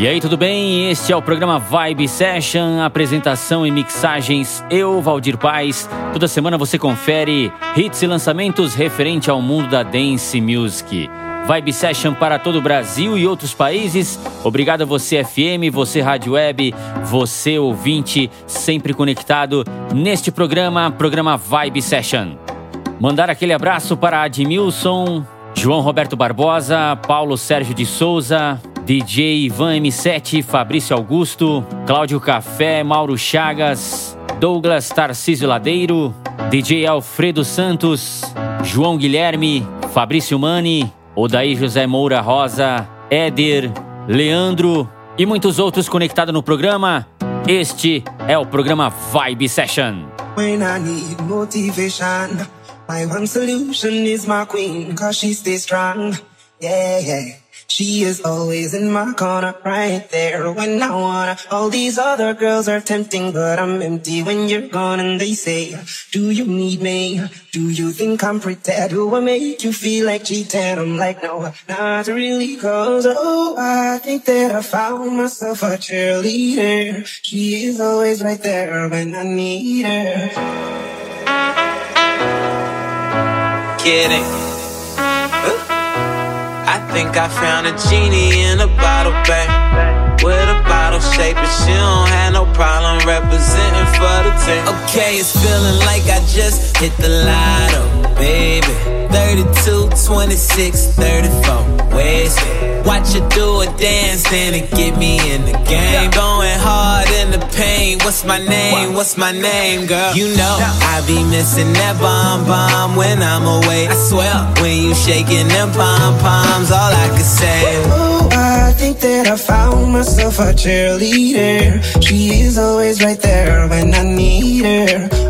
E aí, tudo bem? Este é o programa Vibe Session, apresentação e mixagens. Eu, Valdir Paz. Toda semana você confere hits e lançamentos referente ao mundo da dance music. Vibe Session para todo o Brasil e outros países. Obrigado a você FM, você Rádio Web, você ouvinte, sempre conectado neste programa, programa Vibe Session. Mandar aquele abraço para Admilson, João Roberto Barbosa, Paulo Sérgio de Souza, DJ Ivan M7, Fabrício Augusto, Cláudio Café, Mauro Chagas, Douglas Tarcísio Ladeiro, DJ Alfredo Santos, João Guilherme, Fabrício Mani, Odaí José Moura Rosa, Éder, Leandro e muitos outros conectados no programa. Este é o programa Vibe Session. When I need motivation, my one solution is my queen, cause she stays strong. Yeah, yeah. She is always in my corner, right there when I wanna. All these other girls are tempting, but I'm empty when you're gone. And they say, Do you need me? Do you think I'm pretty? Do I make you feel like cheating? I'm like, No, not really, cause oh, I think that I found myself a cheerleader. She is always right there when I need her. Kidding. Think I found a genie in a bottle, babe. With a bottle shape, but she don't have no problem representing for the team. Okay, it's feeling like I just hit the lotto, baby. 32, 26, 34, wasted. Watch her do a dance, then it get me in the game. Going hard in the pain. What's my name? What's my name, girl? You know I be missing that bomb bomb when I'm away. I swear when you shaking them pom poms, all I can say. Oh, I think that I found myself a cheerleader. She is always right there when I need her.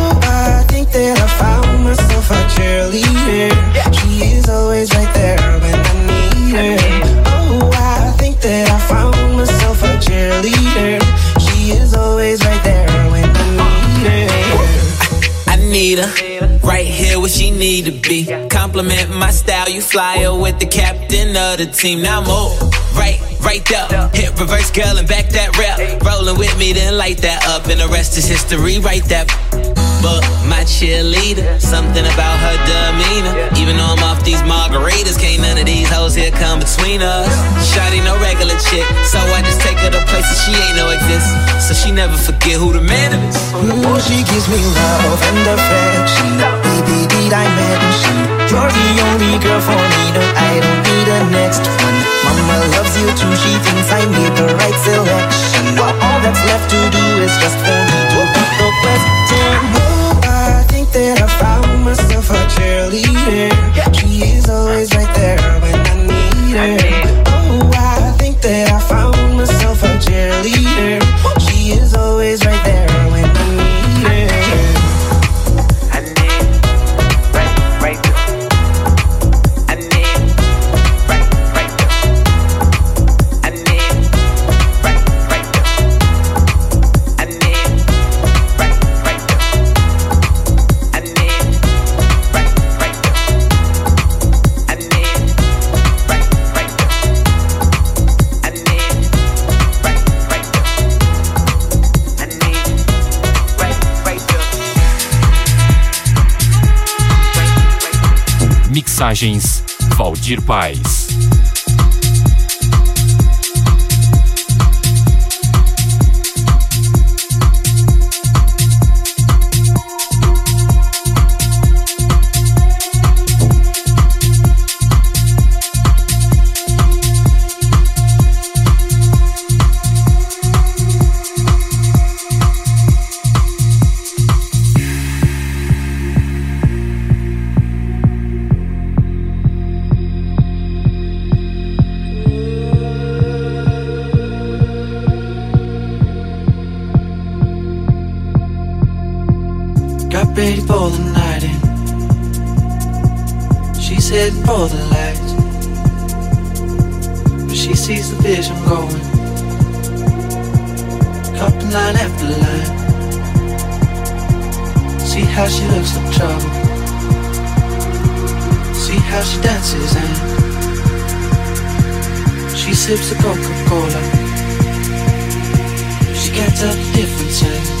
I think that I found myself a cheerleader. She is always right there when I need her. Oh, I think that I found myself a cheerleader. She is always right there when I need her. I need her right here where she need to be. Compliment my style, you fly her with the captain of the team. Now move right, right there. Hit reverse, girl, and back that rap. Rolling with me, then light that up, and the rest is history. Right that. But my cheerleader, something about her demeanor. Even though I'm off these margaritas, can't none of these hoes here come between us. Shawty no regular chick, so I just take her to places she ain't no exist. So she never forget who the man is. Ooh, she gives me love and affection. Baby, did I mention you're the only girl for me? No, I don't need a next one. Mama loves you too. She thinks I made the right selection. All that's left to do is just for myself a cheerleader. Mixagens Valdir Paz. Ready for the night in. She's heading for the lights. But she sees the vision going. Couple line after line. See how she looks like trouble. See how she dances and she sips a Coca-Cola. She can't tell the.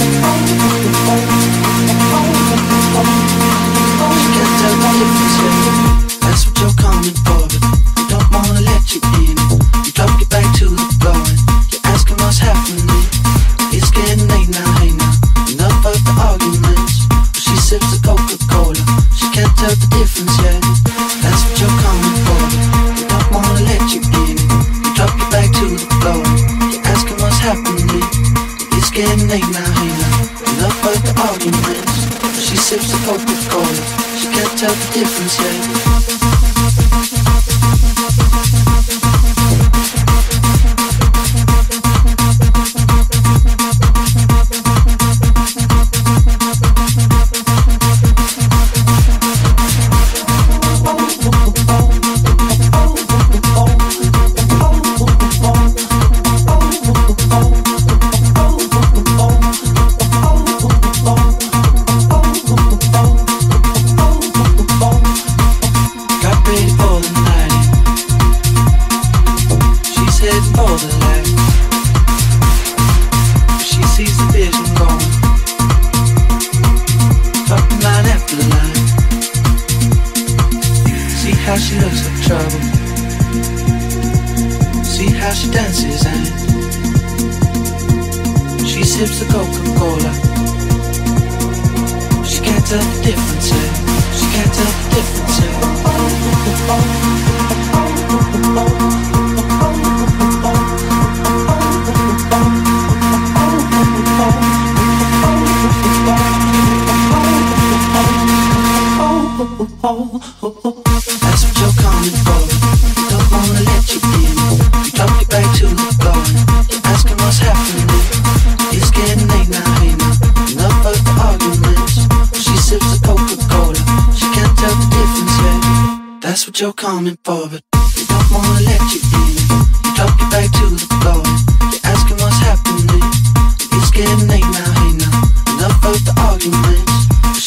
Tell the difference yet. That's what you're coming for, they don't wanna let you in. You drop your back to the floor you're asking what's happening. It's getting late now, now. Enough of the arguments. She sips the Coca-Cola. She can't tell the difference yet.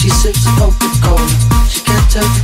She sips the Coca-Cola. She can't tell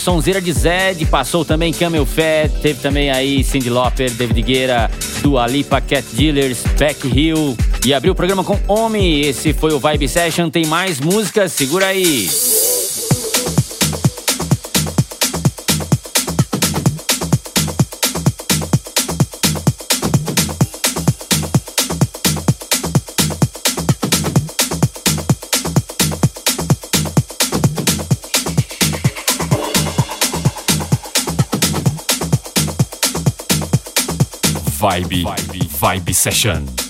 Sonzeira de Zed, passou também Camel Fat, teve também aí Cindy Lauper, David Guerra, Dua Lipa, Cat Dealers, Beck Hill. E abriu o programa com Omi. Esse foi o Vibe Session. Tem mais músicas, segura aí. Vibe, Vibe Session.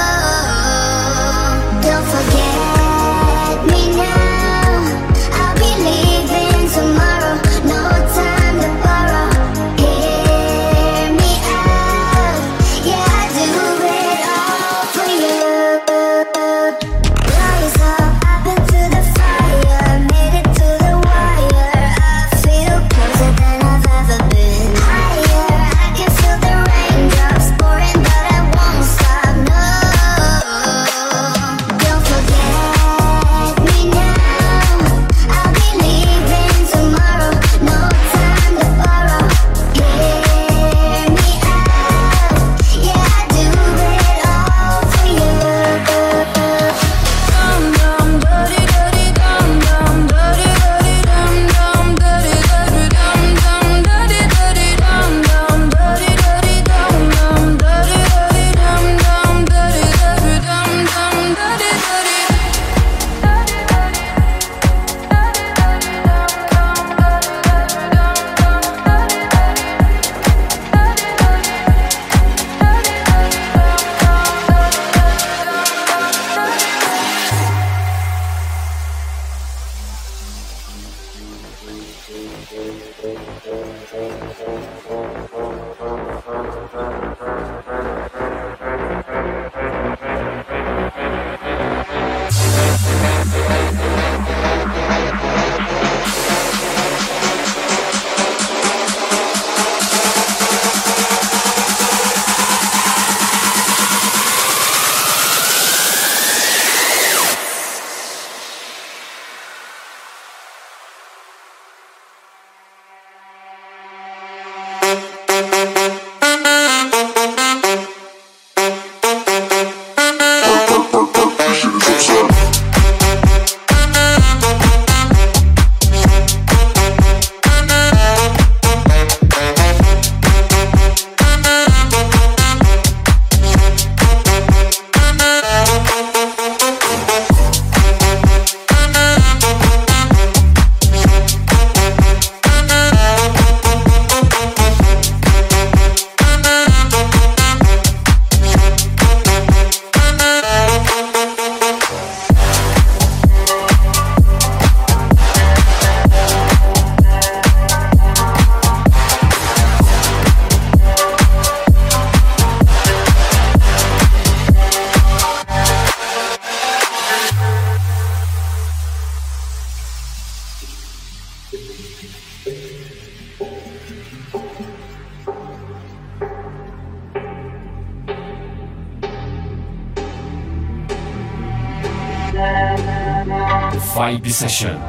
Vibe Session.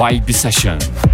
Vibe Session.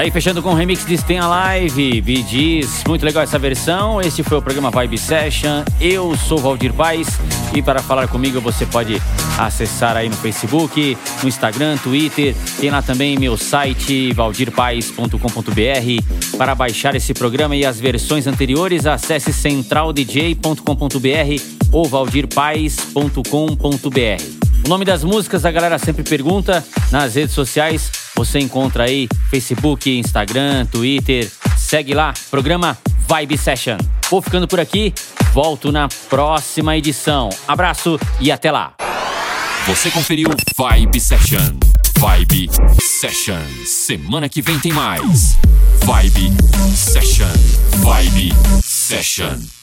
Aí fechando com o remix de Alive, Bee Gees. Muito legal essa versão. Este foi o programa Vibe Session. Eu sou Valdir Paz e para falar comigo você pode acessar aí no Facebook, no Instagram, Twitter. Tem lá também meu site valdirpaz.com.br. Para baixar esse programa e as versões anteriores, acesse centraldj.com.br ou valdirpaz.com.br. O nome das músicas a galera sempre pergunta nas redes sociais. Você encontra aí Facebook, Instagram, Twitter. Segue lá, programa Vibe Session. Vou ficando por aqui, volto na próxima edição. Abraço e até lá. Você conferiu Vibe Session. Vibe Session. Semana que vem tem mais. Vibe Session. Vibe Session.